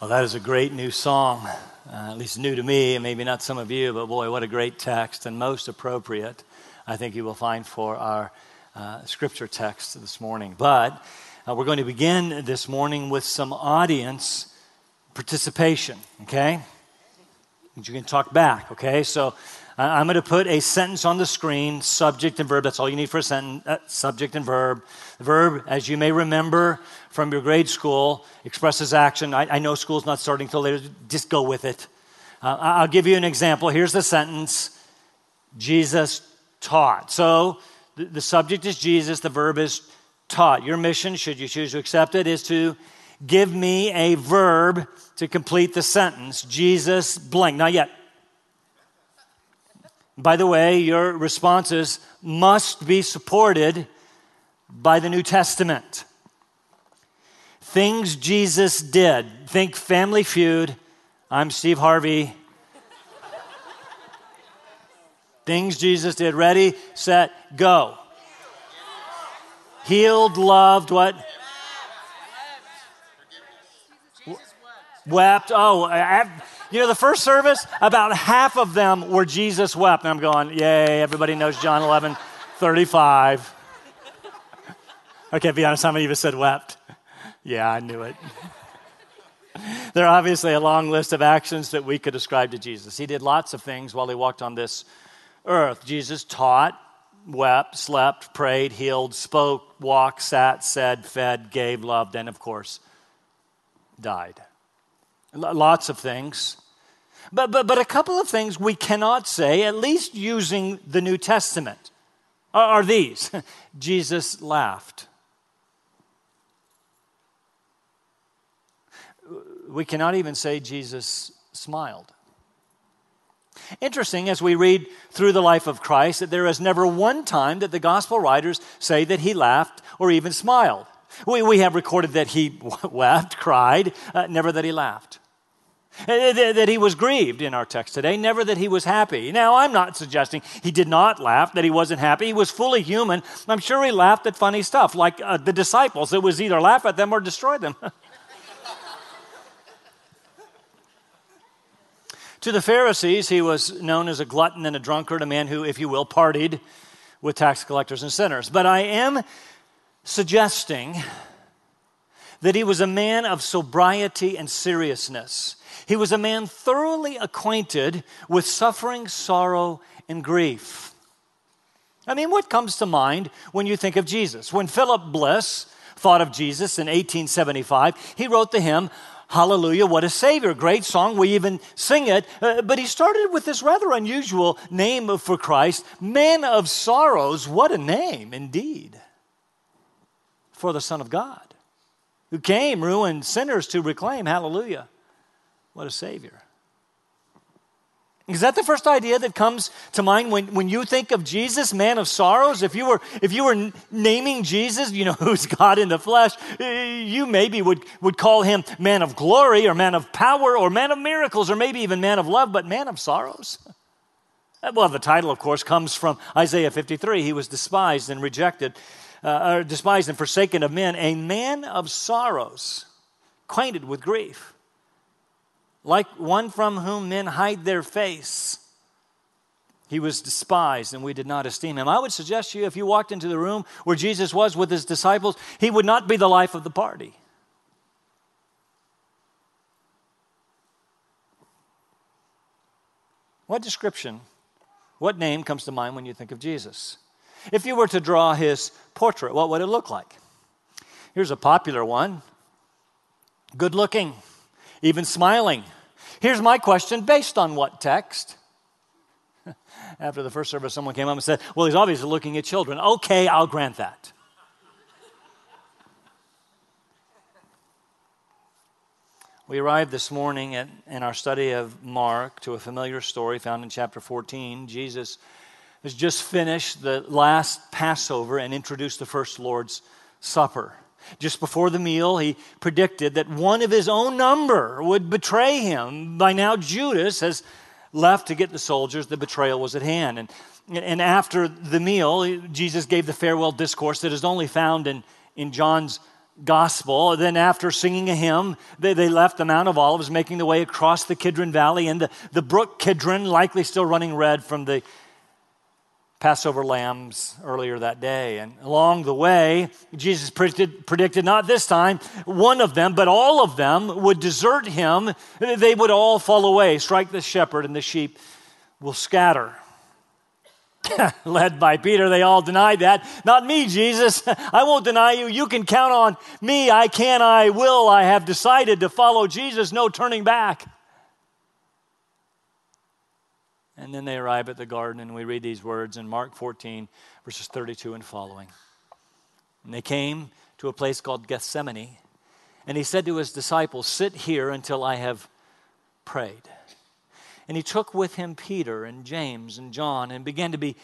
Well, that is a great new song, uh, at least new to me, and maybe not some of you, but boy, what a great text and most appropriate, I think you will find for our uh, scripture text this morning. But uh, we're going to begin this morning with some audience participation, okay? You can talk back, okay? So I'm going to put a sentence on the screen, subject and verb. That's all you need for a sentence, uh, subject and verb. The verb, as you may remember from your grade school, expresses action. I, I know school's not starting till later. Just go with it. Uh, I'll give you an example. Here's the sentence Jesus taught. So the, the subject is Jesus, the verb is taught. Your mission, should you choose to accept it, is to give me a verb to complete the sentence. Jesus blank. Not yet. By the way, your responses must be supported by the New Testament. Things Jesus did. Think Family Feud. I'm Steve Harvey. Things Jesus did. Ready, set, go. Healed, loved, what? Wept. Oh, I, you know, the first service, about half of them were Jesus wept. And I'm going, yay, everybody knows John 11, 35. Okay, be honest, how many of you said wept? Yeah, I knew it. there are obviously a long list of actions that we could ascribe to Jesus. He did lots of things while he walked on this earth. Jesus taught, wept, slept, prayed, healed, spoke, walked, sat, said, fed, gave, loved, and of course, died. Lots of things. But, but, but a couple of things we cannot say, at least using the New Testament, are, are these Jesus laughed. We cannot even say Jesus smiled. Interesting as we read through the life of Christ that there is never one time that the gospel writers say that he laughed or even smiled. We, we have recorded that he wept, cried, uh, never that he laughed. Uh, that he was grieved in our text today, never that he was happy. Now, I'm not suggesting he did not laugh, that he wasn't happy. He was fully human. I'm sure he laughed at funny stuff, like uh, the disciples. It was either laugh at them or destroy them. To the Pharisees, he was known as a glutton and a drunkard, a man who, if you will, partied with tax collectors and sinners. But I am suggesting that he was a man of sobriety and seriousness. He was a man thoroughly acquainted with suffering, sorrow, and grief. I mean, what comes to mind when you think of Jesus? When Philip Bliss thought of Jesus in 1875, he wrote the hymn, Hallelujah, what a Savior. Great song. We even sing it. Uh, but he started with this rather unusual name for Christ Man of Sorrows. What a name, indeed, for the Son of God, who came, ruined sinners to reclaim. Hallelujah, what a Savior. Is that the first idea that comes to mind when, when you think of Jesus, man of sorrows? If you were, if you were naming Jesus, you know, who's God in the flesh, you maybe would, would call him man of glory or man of power or man of miracles or maybe even man of love, but man of sorrows? Well, the title, of course, comes from Isaiah 53. He was despised and rejected, uh, or despised and forsaken of men, a man of sorrows, acquainted with grief like one from whom men hide their face. He was despised and we did not esteem him. I would suggest to you if you walked into the room where Jesus was with his disciples, he would not be the life of the party. What description, what name comes to mind when you think of Jesus? If you were to draw his portrait, what would it look like? Here's a popular one good looking even smiling. Here's my question based on what text? After the first service, someone came up and said, Well, he's obviously looking at children. Okay, I'll grant that. We arrived this morning at, in our study of Mark to a familiar story found in chapter 14. Jesus has just finished the last Passover and introduced the first Lord's Supper. Just before the meal, he predicted that one of his own number would betray him. By now, Judas has left to get the soldiers. The betrayal was at hand. And, and after the meal, Jesus gave the farewell discourse that is only found in, in John's gospel. Then, after singing a hymn, they, they left the Mount of Olives, making the way across the Kidron Valley and the, the brook Kidron, likely still running red from the Passover lambs earlier that day. And along the way, Jesus predicted, predicted not this time one of them, but all of them would desert him. They would all fall away, strike the shepherd, and the sheep will scatter. led by Peter, they all denied that. Not me, Jesus. I won't deny you. You can count on me. I can, I will. I have decided to follow Jesus. No turning back. And then they arrive at the garden, and we read these words in Mark 14, verses 32 and following. And they came to a place called Gethsemane, and he said to his disciples, Sit here until I have prayed. And he took with him Peter and James and John and began to be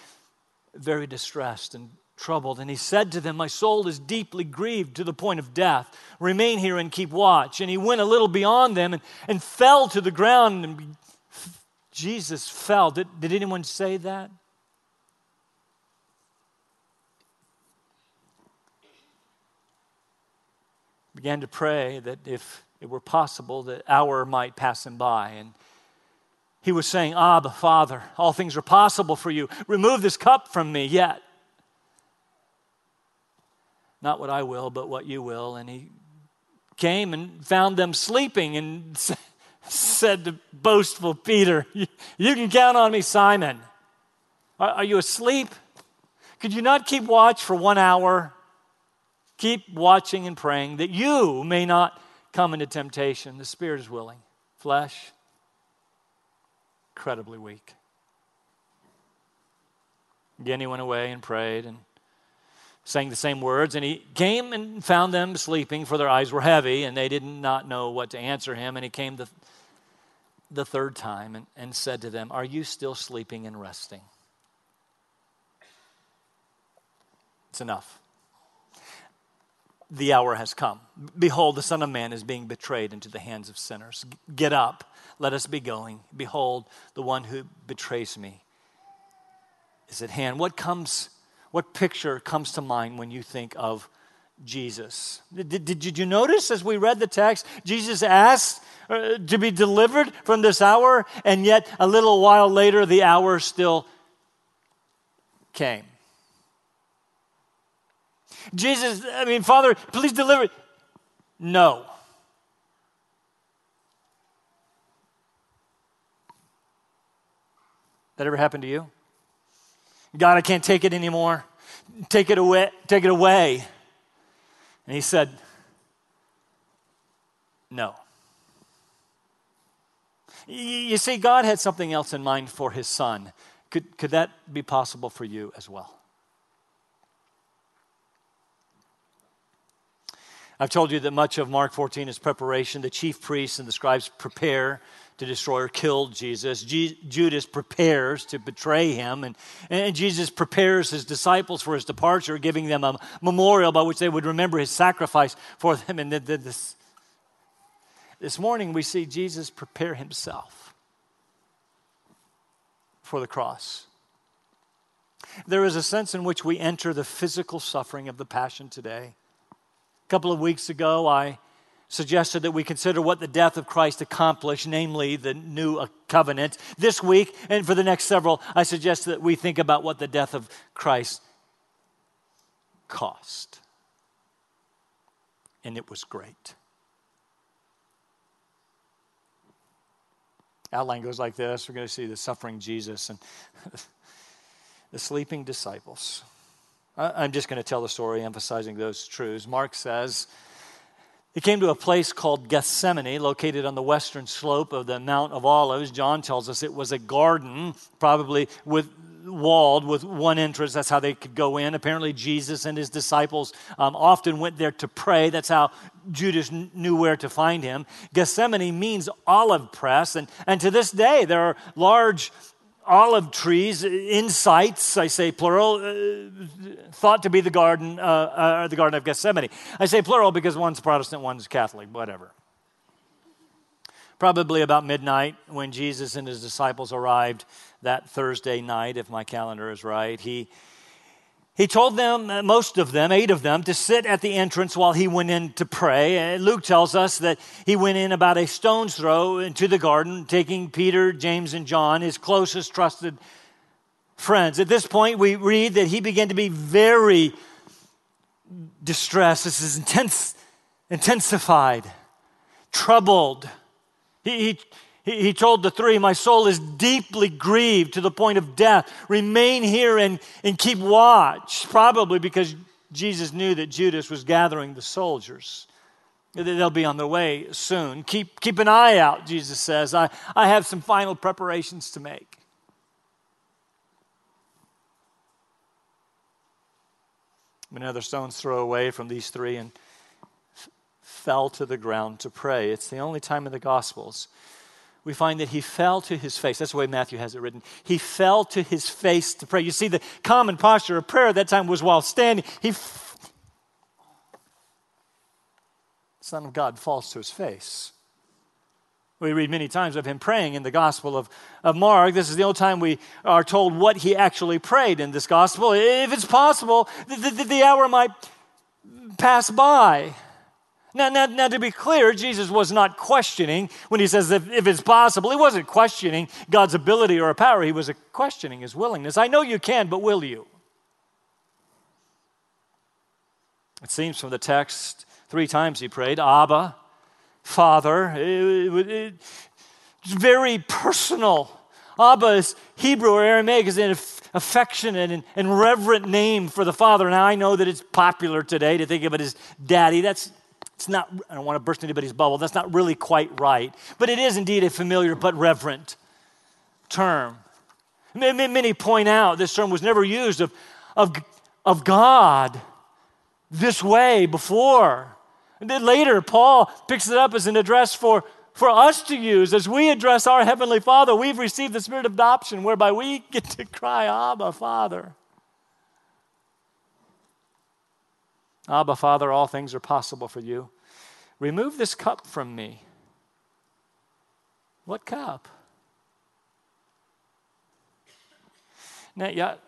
very distressed and troubled. And he said to them, My soul is deeply grieved to the point of death. Remain here and keep watch. And he went a little beyond them and, and fell to the ground. And Jesus fell. Did, did anyone say that? Began to pray that if it were possible, that hour might pass him by. And he was saying, ah, Abba, Father, all things are possible for you. Remove this cup from me, yet. Not what I will, but what you will. And he came and found them sleeping and said to boastful Peter, You can count on me, Simon. Are you asleep? Could you not keep watch for one hour? Keep watching and praying that you may not come into temptation. The spirit is willing, flesh incredibly weak. Again, he went away and prayed and sang the same words, and he came and found them sleeping, for their eyes were heavy, and they did not know what to answer him. And he came the, the third time and, and said to them, Are you still sleeping and resting? It's enough. The hour has come. Behold, the Son of Man is being betrayed into the hands of sinners. Get up let us be going. Behold, the one who betrays me is at hand. What comes, what picture comes to mind when you think of Jesus? Did, did, did you notice as we read the text, Jesus asked uh, to be delivered from this hour, and yet a little while later, the hour still came. Jesus, I mean, Father, please deliver. No. That ever happened to you? God, I can't take it anymore. Take it away. Take it away. And he said, No. You see, God had something else in mind for his son. Could, could that be possible for you as well? I've told you that much of Mark 14 is preparation. The chief priests and the scribes prepare to destroy or kill Jesus. Judas prepares to betray him, and, and Jesus prepares his disciples for his departure, giving them a memorial by which they would remember his sacrifice for them. And this, this morning, we see Jesus prepare himself for the cross. There is a sense in which we enter the physical suffering of the passion today. A couple of weeks ago, I suggested that we consider what the death of Christ accomplished, namely the new uh, covenant. This week, and for the next several, I suggest that we think about what the death of Christ cost. And it was great. Outline goes like this. We're going to see the suffering Jesus and the sleeping disciples. I'm just going to tell the story, emphasizing those truths. Mark says, he came to a place called Gethsemane, located on the western slope of the Mount of Olives. John tells us it was a garden, probably with walled with one entrance. That's how they could go in. Apparently, Jesus and his disciples um, often went there to pray. That's how Judas knew where to find him. Gethsemane means olive press, and, and to this day, there are large olive trees in sites, I say plural, uh, thought to be the garden, uh, uh, the Garden of Gethsemane. I say plural because one's Protestant, one's Catholic, whatever. Probably about midnight when Jesus and his disciples arrived that Thursday night, if my calendar is right, he He told them, uh, most of them, eight of them, to sit at the entrance while he went in to pray. Uh, Luke tells us that he went in about a stone's throw into the garden, taking Peter, James, and John, his closest trusted friends. At this point, we read that he began to be very distressed. This is intense, intensified, troubled. He, he, he, told the three, My soul is deeply grieved to the point of death. Remain here and, and keep watch. Probably because Jesus knew that Judas was gathering the soldiers. They'll be on their way soon. Keep, keep an eye out, Jesus says. I, I have some final preparations to make. Another stone's throw away from these three and f- fell to the ground to pray. It's the only time in the Gospels we find that he fell to his face. That's the way Matthew has it written. He fell to his face to pray. You see, the common posture of prayer at that time was while standing. He, f- Son of God falls to his face. We read many times of him praying in the Gospel of, of Mark. This is the only time we are told what he actually prayed in this Gospel. If it's possible, the, the, the hour might pass by. Now, now, now, to be clear, Jesus was not questioning when he says if, if it's possible. He wasn't questioning God's ability or power. He was questioning his willingness. I know you can, but will you? It seems from the text, three times he prayed, Abba, Father. It, it, it, it's very personal. Abba is Hebrew or Aramaic, is an affectionate and, and reverent name for the Father. Now, I know that it's popular today to think of it as daddy. That's it's not, I don't want to burst anybody's bubble. That's not really quite right. But it is indeed a familiar but reverent term. Many point out this term was never used of, of, of God this way before. And then later, Paul picks it up as an address for, for us to use. As we address our Heavenly Father, we've received the spirit of adoption whereby we get to cry, Abba, Father. Abba, Father, all things are possible for you. Remove this cup from me. What cup? Now, yet,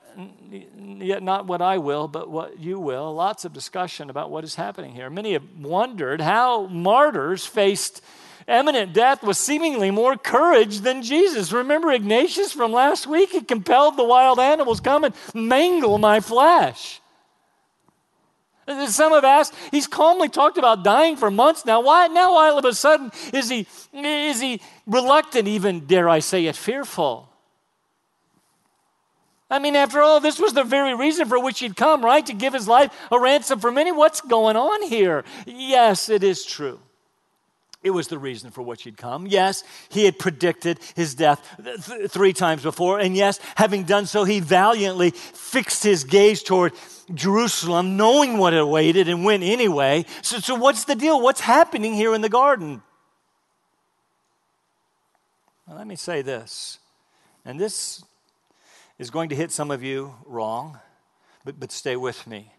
yet not what I will, but what you will. Lots of discussion about what is happening here. Many have wondered how martyrs faced imminent death with seemingly more courage than Jesus. Remember Ignatius from last week? He compelled the wild animals, come and mangle my flesh. Some have asked, he's calmly talked about dying for months now. Why now all of a sudden is he is he reluctant, even dare I say it, fearful? I mean, after all, this was the very reason for which he'd come, right? To give his life a ransom for many. What's going on here? Yes, it is true. It was the reason for which he'd come. Yes, he had predicted his death th- three times before. And yes, having done so, he valiantly fixed his gaze toward Jerusalem, knowing what awaited, and went anyway. So, so what's the deal? What's happening here in the garden? Well, let me say this, and this is going to hit some of you wrong, but, but stay with me.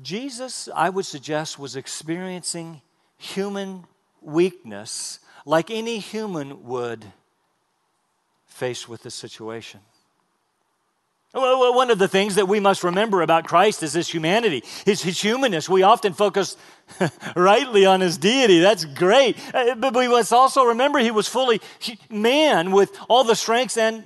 Jesus, I would suggest, was experiencing human weakness like any human would face with this situation. Well, one of the things that we must remember about Christ is his humanity, his, his humanness. We often focus rightly on his deity. That's great. Uh, but we must also remember he was fully man with all the strengths and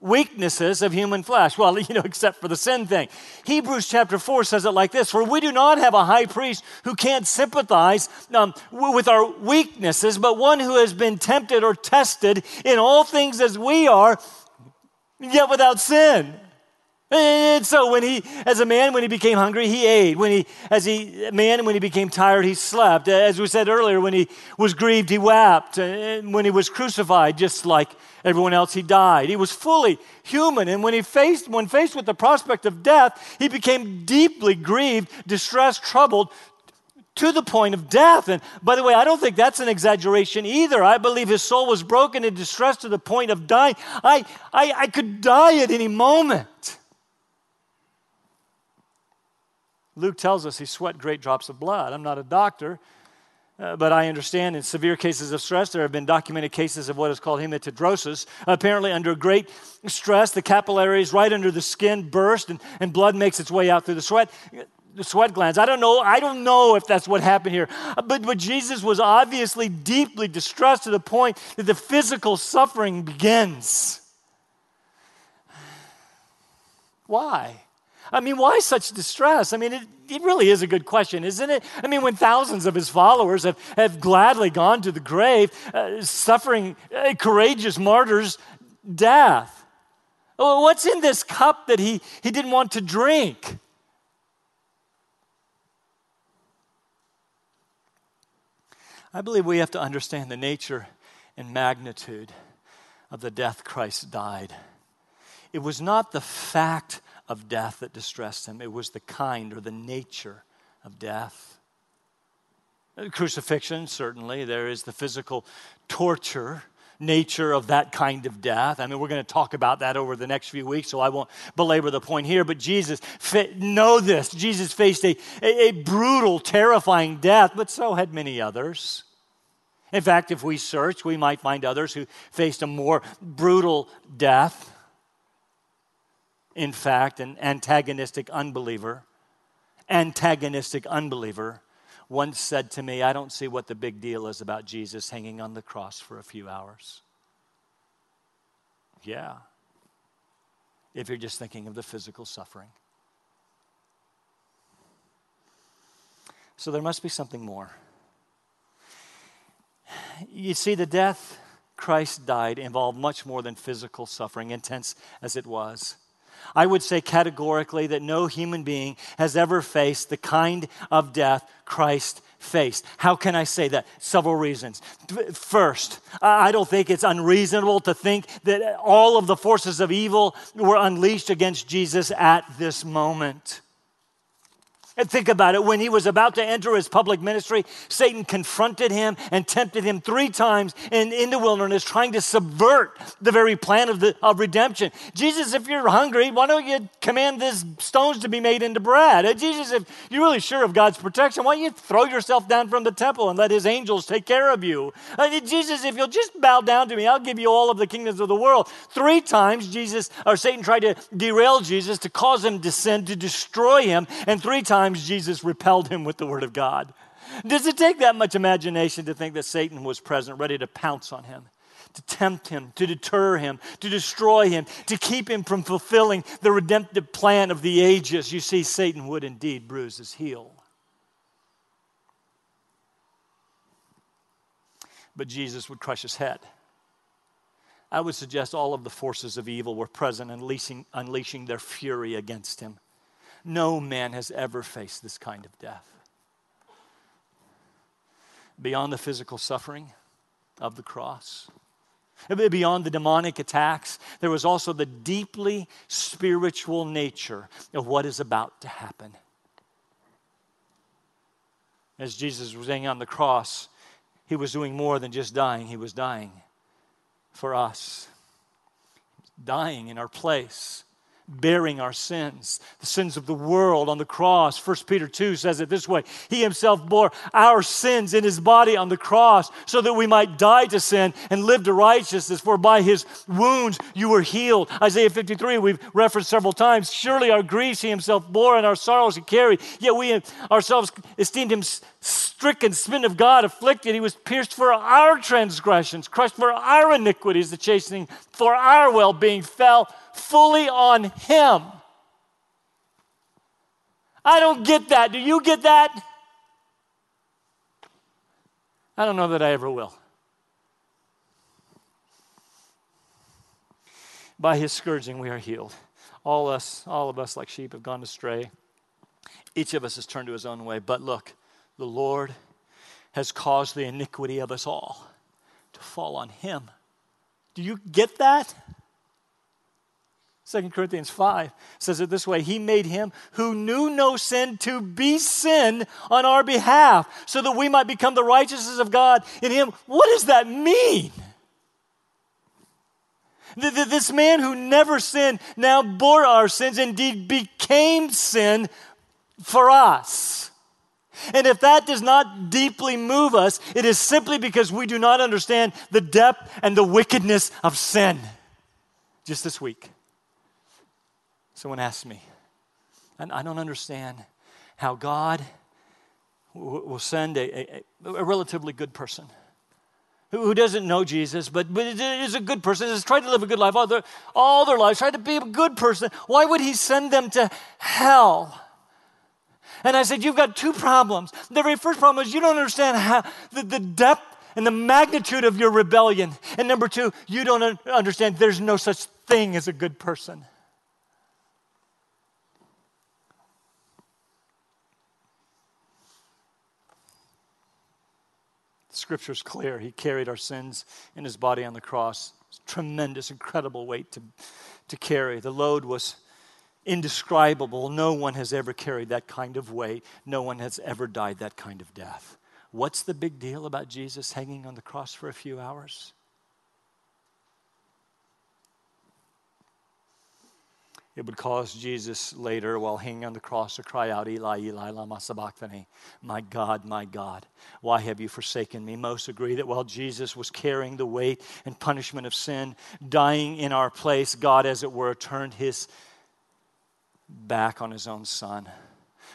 weaknesses of human flesh. Well, you know, except for the sin thing. Hebrews chapter 4 says it like this For we do not have a high priest who can't sympathize um, with our weaknesses, but one who has been tempted or tested in all things as we are, yet without sin. And so when he, as a man, when he became hungry, he ate. When he, as a man, when he became tired, he slept. As we said earlier, when he was grieved, he wept. And when he was crucified, just like everyone else, he died. He was fully human. And when he faced, when faced with the prospect of death, he became deeply grieved, distressed, troubled, to the point of death. And by the way, I don't think that's an exaggeration either. I believe his soul was broken and distressed to the point of dying. I, I, I could die at any moment. Luke tells us he sweat great drops of blood. I'm not a doctor, Uh, but I understand in severe cases of stress, there have been documented cases of what is called hematidrosis. Apparently, under great stress, the capillaries right under the skin burst and, and blood makes its way out through the sweat. The sweat glands. I don't know. I don't know if that's what happened here. But, but Jesus was obviously deeply distressed to the point that the physical suffering begins. Why? I mean, why such distress? I mean, it, it really is a good question, isn't it? I mean, when thousands of his followers have, have gladly gone to the grave, uh, suffering uh, courageous martyrs' death. What's in this cup that he, he didn't want to drink? I believe we have to understand the nature and magnitude of the death Christ died. It was not the fact of death that distressed him, it was the kind or the nature of death. Crucifixion, certainly, there is the physical torture nature of that kind of death. I mean, we're going to talk about that over the next few weeks, so I won't belabor the point here. But Jesus, know this Jesus faced a, a, a, brutal, terrifying death, but so had many others. In fact, if we search, we might find others who faced a more brutal death in fact, an antagonistic unbeliever, antagonistic unbeliever, once said to me, I don't see what the big deal is about Jesus hanging on the cross for a few hours. Yeah, if you're just thinking of the physical suffering. So there must be something more. You see, the death Christ died involved much more than physical suffering, intense as it was. I would say categorically that no human being has ever faced the kind of death Christ faced. How can I say that? Several reasons. First, I don't think it's unreasonable to think that all of the forces of evil were unleashed against Jesus at this moment. And think about it. When he was about to enter his public ministry, Satan confronted him and tempted him three times in, in the wilderness, trying to subvert the very plan of, the, of redemption. Jesus, if you're hungry, why don't you command these stones to be made into bread? Jesus, if you're really sure of God's protection, why don't you throw yourself down from the temple and let his angels take care of you? Uh, Jesus, if you'll just bow down to me, I'll give you all of the kingdoms of the world. Three times, Jesus or Satan tried to derail Jesus to cause him to sin, to destroy him, and three times times Jesus repelled him with the word of God. Does it take that much imagination to think that Satan was present, ready to pounce on him? to tempt him, to deter him, to destroy him, to keep him from fulfilling the redemptive plan of the ages. You see, Satan would indeed bruise his heel. But Jesus would crush his head. I would suggest all of the forces of evil were present, unleashing, unleashing their fury against him. No man has ever faced this kind of death. Beyond the physical suffering of the cross, beyond the demonic attacks, there was also the deeply spiritual nature of what is about to happen. As Jesus was hanging on the cross, he was doing more than just dying, he was dying for us, dying in our place bearing our sins, the sins of the world on the cross. 1 Peter 2 says it this way He himself bore our sins in his body on the cross so that we might die to sin and live to righteousness, for by his wounds you were healed. Isaiah 53, we've referenced several times. Surely our griefs he himself bore and our sorrows he carried, yet we ourselves esteemed him stricken, smitten of God, afflicted. He was pierced for our transgressions, crushed for our iniquities, the chastening for our well being fell fully on Him. I don't get that. Do you get that? I don't know that I ever will. By his scourging we are healed. All us, all of us like sheep have gone astray. Each of us has turned to his own way. But look, the Lord has caused the iniquity of us all to fall on him. Do you get that? 2 Corinthians 5 says it this way He made him who knew no sin to be sin on our behalf, so that we might become the righteousness of God in him. What does that mean? This man who never sinned now bore our sins, indeed became sin for us. And if that does not deeply move us, it is simply because we do not understand the depth and the wickedness of sin. Just this week, someone asked me, and I don't understand how God will send a, a, a relatively good person who doesn't know Jesus, but, but is a good person, has tried to live a good life all their, all their lives, tried to be a good person. Why would he send them to hell? And I said, You've got two problems. The very first problem is you don't understand how, the, the depth and the magnitude of your rebellion. And number two, you don't understand there's no such thing as a good person. Scripture is clear. He carried our sins in his body on the cross. Tremendous, incredible weight to, to carry. The load was indescribable. No one has ever carried that kind of weight. No one has ever died that kind of death. What's the big deal about Jesus hanging on the cross for a few hours? It would cause Jesus later, while hanging on the cross, to cry out, Eli, Eli, lama sabachthani. My God, my God, why have you forsaken me? Most agree that while Jesus was carrying the weight and punishment of sin, dying in our place, God, as it were, turned his back on his own son.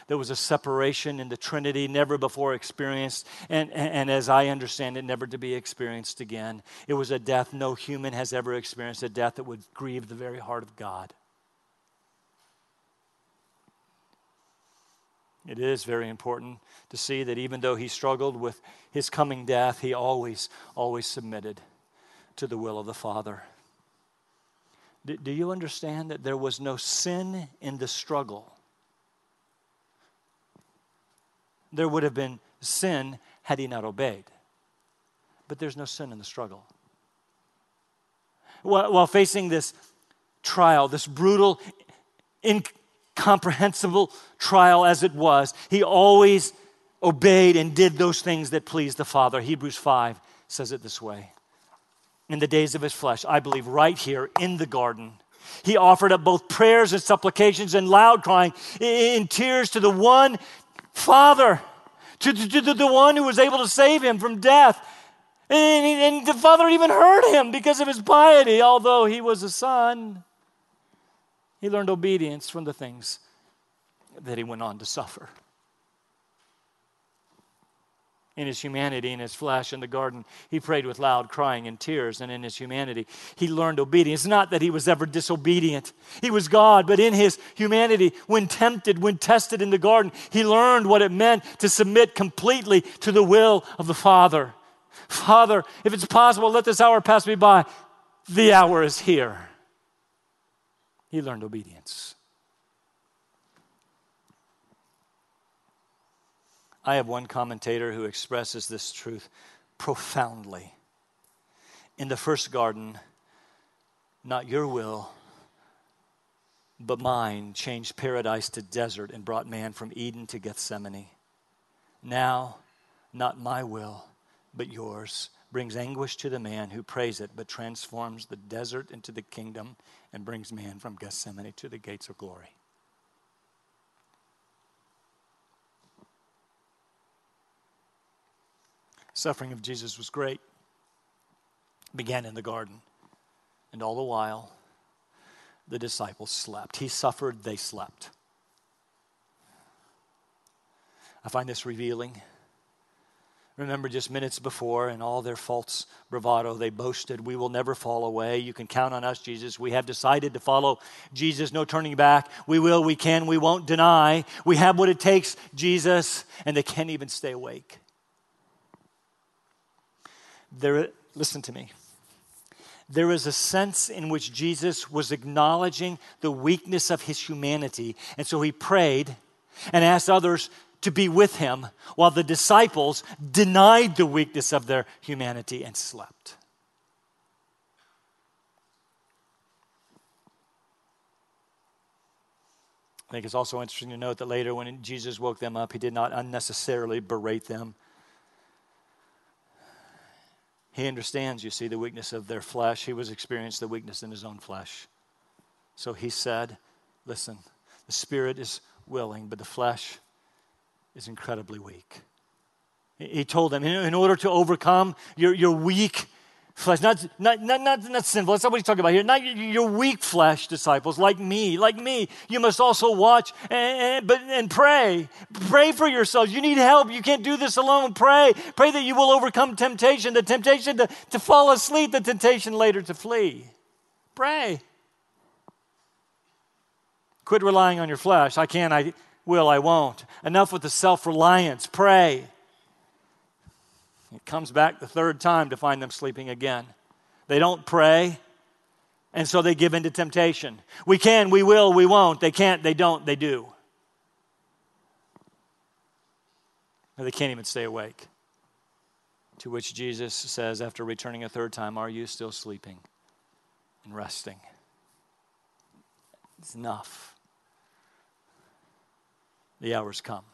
There was a separation in the Trinity never before experienced, and, and, and, as I understand it, never to be experienced again. It was a death no human has ever experienced, a death that would grieve the very heart of God. It is very important to see that even though he struggled with his coming death, he always, always submitted to the will of the Father. Do, do you understand that there was no sin in the struggle? There would have been sin had he not obeyed. But there's no sin in the struggle. While, while facing this trial, this brutal, incomprehensible trial as it was, he always obeyed and did those things that pleased the Father. Hebrews 5 says it this way in the days of his flesh, I believe right here in the garden. He offered up both prayers and supplications and loud crying in tears to the one Father, to, to, to the one who was able to save him from death. And, and the Father even heard him because of his piety, although he was a son. He learned obedience from the things that he went on to suffer in his humanity, in his flesh in the garden, he prayed with loud crying and tears. And in his humanity, he learned obedience. Not that he was ever disobedient, he was God, but in his humanity, when tempted, when tested in the garden, he learned what it meant to submit completely to the will of the Father. Father, if it's possible, let this hour pass me by. The hour is here. He learned obedience. I have one commentator who expresses this truth profoundly. In the first garden, not your will, but mine changed paradise to desert and brought man from Eden to Gethsemane. Now, not my will, but yours brings anguish to the man who prays it, but transforms the desert into the kingdom and brings man from Gethsemane to the gates of glory. Suffering of Jesus was great. Began in the garden. And all the while, the disciples slept. He suffered, they slept. I find this revealing. Remember just minutes before, in all their false bravado, they boasted, We will never fall away. You can count on us, Jesus. We have decided to follow Jesus, no turning back. We will, we can, we won't deny. We have what it takes, Jesus. And they can't even stay awake. There, listen to me. There is a sense in which Jesus was acknowledging the weakness of his humanity. And so he prayed and asked others to be with him while the disciples denied the weakness of their humanity and slept. I think it's also interesting to note that later, when Jesus woke them up, he did not unnecessarily berate them he understands, you see, the weakness of their flesh. He was experienced the weakness in his own flesh. So he said, Listen, the spirit is willing, but the flesh is incredibly weak. He told them, in order to overcome your, your weak flesh, not, not, not, not, not sinful, that's not what he's talking about here, not your weak flesh disciples like me, like me. You must also watch and, but, and pray. Pray for yourselves. You need help. You can't do this alone. Pray. Pray that you will overcome temptation, the temptation to, to fall asleep, the temptation later to flee. Pray. Quit relying on your flesh. I can't. I will, I won't. Enough with the self reliance. Pray. It comes back the third time to find them sleeping again. They don't pray, and so they give in to temptation. We can, we will, we won't. They can't, they don't, they do. Or they can't even stay awake. To which Jesus says, after returning a third time, Are you still sleeping and resting? It's enough. The hour's come.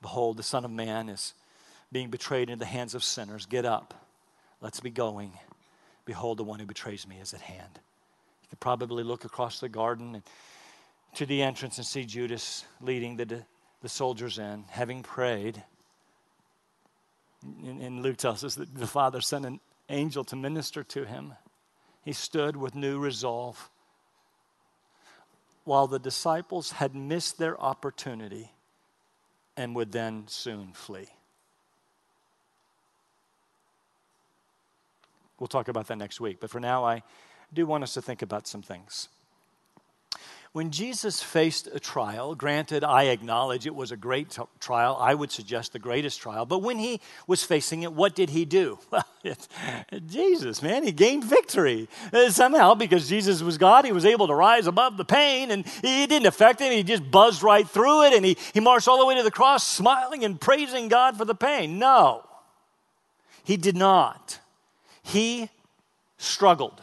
Behold, the Son of Man is being betrayed into the hands of sinners. Get up. Let's be going. Behold, the one who betrays me is at hand. You could probably look across the garden and to the entrance and see Judas leading the, the soldiers in, having prayed. And, and Luke tells us that the Father sent an angel to minister to him. He stood with new resolve. While the disciples had missed their opportunity and would then soon flee. We'll talk about that next week. But for now, I do want us to think about some things. When Jesus faced a trial, granted, I acknowledge it was a great t- trial. I would suggest the greatest trial. But when he was facing it, what did he do? Well, it's, Jesus, man, he gained victory. Uh, somehow, because Jesus was God, he was able to rise above the pain and it didn't affect him. He just buzzed right through it and he, he marched all the way to the cross, smiling and praising God for the pain. No, he did not he struggled.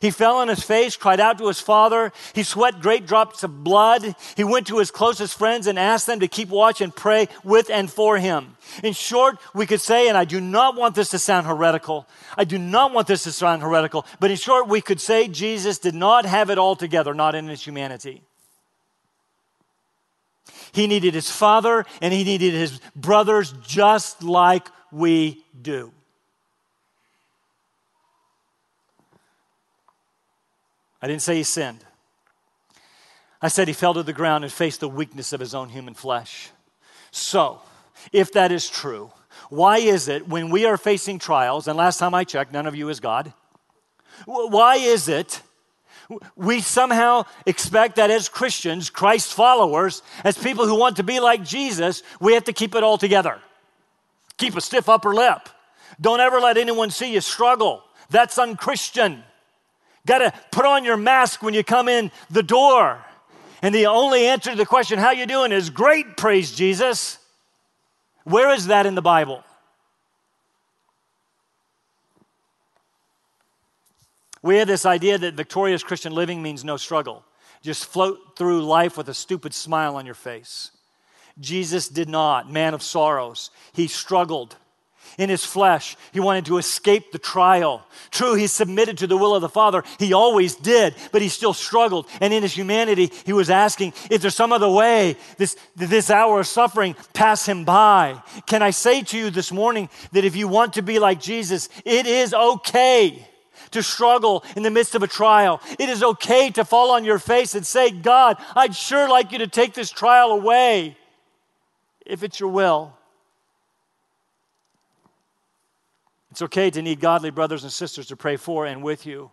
He fell on his face, cried out to his father. He sweat great drops of blood. He went to his closest friends and asked them to keep watch and pray with and for him. In short, we could say, and I do not want this to sound heretical, I do not want this to sound heretical, but in short, we could say Jesus did not have it all together, not in his humanity. He needed his father and he needed his brothers just like we do. I didn't say he sinned. I said he fell to the ground and faced the weakness of his own human flesh. So, if that is true, why is it when we are facing trials, and last time I checked, none of you is God, why is it we somehow expect that as Christians, Christ followers, as people who want to be like Jesus, we have to keep it all together? Keep a stiff upper lip. Don't ever let anyone see you struggle. That's unchristian. Got to put on your mask when you come in the door. And the only answer to the question, how you doing, is great, praise Jesus. Where is that in the Bible? We have this idea that victorious Christian living means no struggle. Just float through life with a stupid smile on your face. Jesus did not, man of sorrows. He struggled in his flesh. He wanted to escape the trial. True, he submitted to the will of the Father. He always did, but he still struggled. And in his humanity, he was asking, Is there some other way this, this hour of suffering pass him by? Can I say to you this morning that if you want to be like Jesus, it is okay to struggle in the midst of a trial. It is okay to fall on your face and say, God, I'd sure like you to take this trial away if it's your will. It's okay to need godly brothers and sisters to pray for and with you.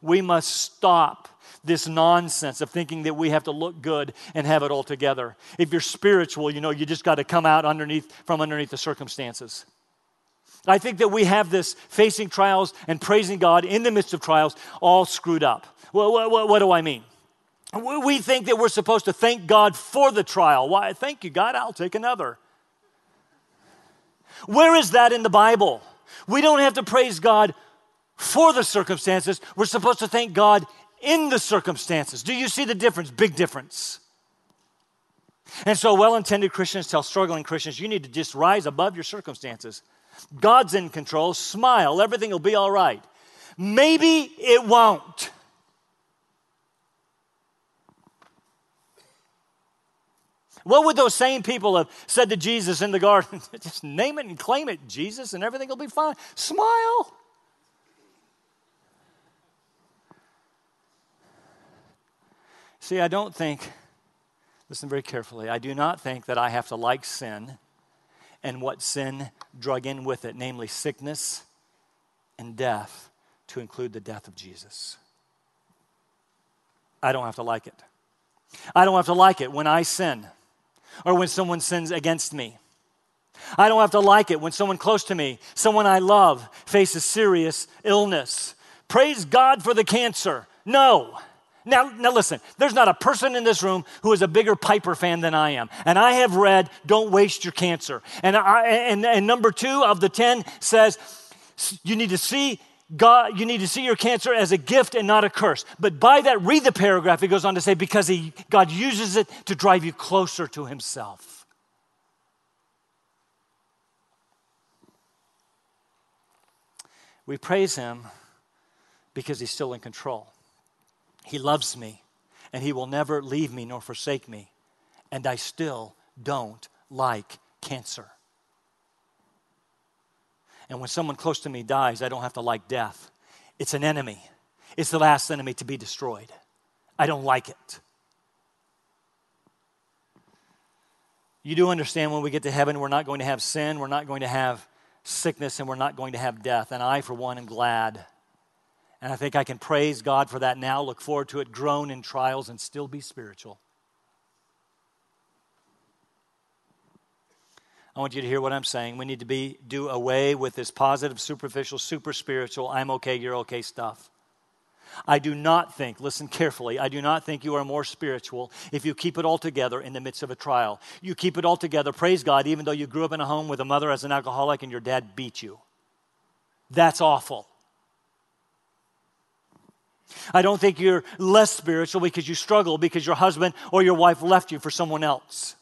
We must stop this nonsense of thinking that we have to look good and have it all together. If you're spiritual, you know, you just got to come out underneath from underneath the circumstances. I think that we have this facing trials and praising God in the midst of trials all screwed up. Well, what, what, what do I mean? We think that we're supposed to thank God for the trial. Why? Thank you, God, I'll take another. Where is that in the Bible? We don't have to praise God for the circumstances. We're supposed to thank God in the circumstances. Do you see the difference? Big difference. And so, well intended Christians tell struggling Christians, you need to just rise above your circumstances. God's in control. Smile. Everything will be all right. Maybe it won't. What would those same people have said to Jesus in the garden? Just name it and claim it, Jesus, and everything will be fine. Smile. See, I don't think, listen very carefully, I do not think that I have to like sin and what sin drug in with it, namely sickness and death, to include the death of Jesus. I don't have to like it. I don't have to like it when I sin or when someone sins against me. I don't have to like it when someone close to me, someone I love, faces serious illness. Praise God for the cancer. No. Now, now listen, there's not a person in this room who is a bigger Piper fan than I am. And I have read Don't Waste Your Cancer. And, I, and, and number two of the 10 says, you need to see God, you need to see your cancer as a gift and not a curse. But by that, read the paragraph. It goes on to say, because he, God uses it to drive you closer to himself. We praise him because he's still in control. He loves me, and He will never leave me nor forsake me. And I still don't like cancer. And when someone close to me dies, I don't have to like death. It's an enemy, it's the last enemy to be destroyed. I don't like it. You do understand when we get to heaven, we're not going to have sin, we're not going to have sickness, and we're not going to have death. And I, for one, am glad and I think I can praise God for that now, look forward to it, groan in trials, and still be spiritual. I want you to hear what I'm saying. We need to be do away with this positive, superficial, super spiritual, I'm okay, you're okay stuff. I do not think, listen carefully, I do not think you are more spiritual if you keep it all together in the midst of a trial. You keep it all together, praise God, even though you grew up in a home with a mother as an alcoholic and your dad beat you. That's awful. I don't think you're less spiritual because you struggle because your husband or your wife left you for someone else.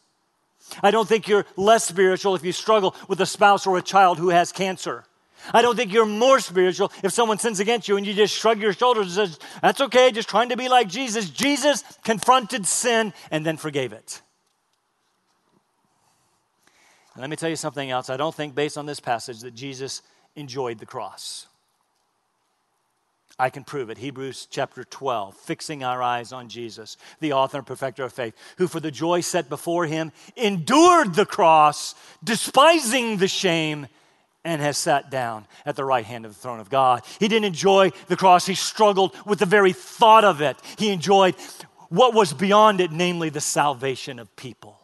I don't think you're less spiritual if you struggle with a spouse or a child who has cancer. I don't think you're more spiritual if someone sins against you and you just shrug your shoulders and says, That's okay, just trying to be like Jesus. Jesus confronted sin and then forgave it. And let me tell you something else. I don't think, based on this passage, that Jesus enjoyed the cross. I can prove it. Hebrews chapter 12, fixing our eyes on Jesus, the author and perfecter of faith, who for the joy set before him endured the cross, despising the shame, and has sat down at the right hand of the throne of God. He didn't enjoy the cross, he struggled with the very thought of it. He enjoyed what was beyond it, namely the salvation of people.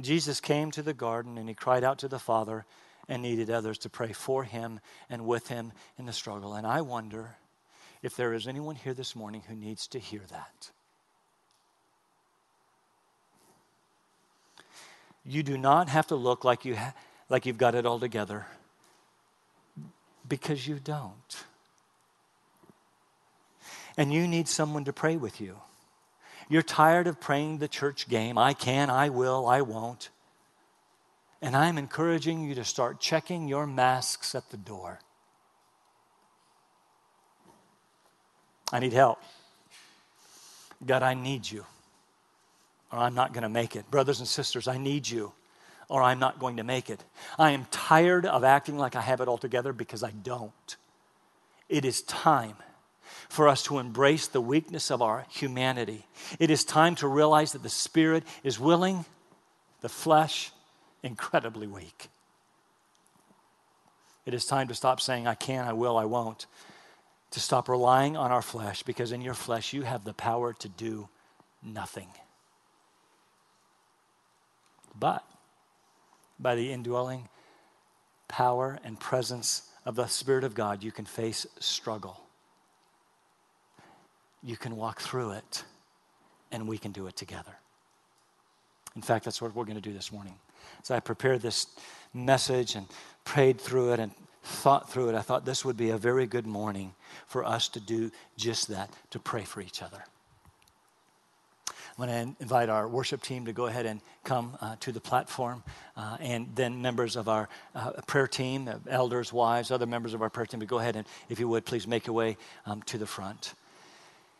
Jesus came to the garden and he cried out to the Father and needed others to pray for him and with him in the struggle. And I wonder if there is anyone here this morning who needs to hear that. You do not have to look like, you ha- like you've got it all together because you don't. And you need someone to pray with you. You're tired of praying the church game I can, I will, I won't. And I'm encouraging you to start checking your masks at the door. I need help. God, I need you, or I'm not going to make it. Brothers and sisters, I need you, or I'm not going to make it. I am tired of acting like I have it all together because I don't. It is time for us to embrace the weakness of our humanity. It is time to realize that the Spirit is willing, the flesh incredibly weak. It is time to stop saying, I can, I will, I won't. To stop relying on our flesh because in your flesh you have the power to do nothing. But by the indwelling power and presence of the Spirit of God, you can face struggle. You can walk through it, and we can do it together. In fact, that's what we're going to do this morning as I prepared this message and prayed through it and thought through it, I thought this would be a very good morning for us to do just that, to pray for each other. I'm going to invite our worship team to go ahead and come uh, to the platform, uh, and then members of our uh, prayer team, elders, wives, other members of our prayer team, to go ahead and, if you would, please make your way um, to the front.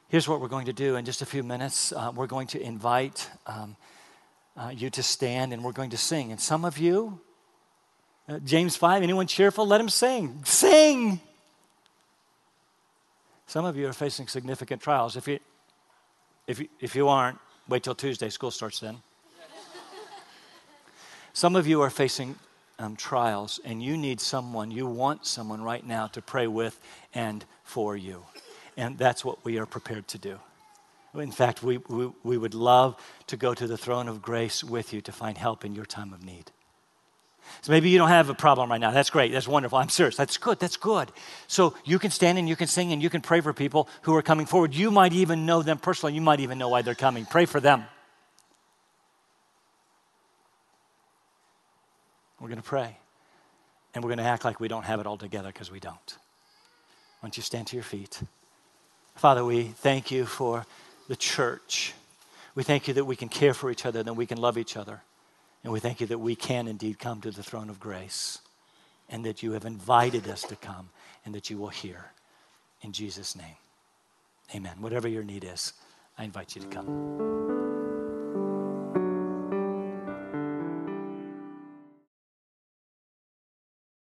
Here's what we're going to do in just a few minutes. Uh, we're going to invite um, uh, you to stand and we're going to sing. And some of you, uh, James 5, anyone cheerful? Let him sing. Sing! Some of you are facing significant trials. If you, if you, if you aren't, wait till Tuesday. School starts then. Some of you are facing um, trials, and you need someone, you want someone right now to pray with and for you. And that's what we are prepared to do. In fact, we, we, we would love to go to the throne of grace with you to find help in your time of need. So maybe you don't have a problem right now. That's great. That's wonderful. I'm serious. That's good. That's good. So you can stand and you can sing and you can pray for people who are coming forward. You might even know them personally. You might even know why they're coming. Pray for them. We're going to pray. And we're going to act like we don't have it all together because we don't. Why don't you stand to your feet? Father, we thank you for the church. We thank you that we can care for each other, that we can love each other. And we thank you that we can indeed come to the throne of grace and that you have invited us to come and that you will hear. In Jesus' name, amen. Whatever your need is, I invite you to come.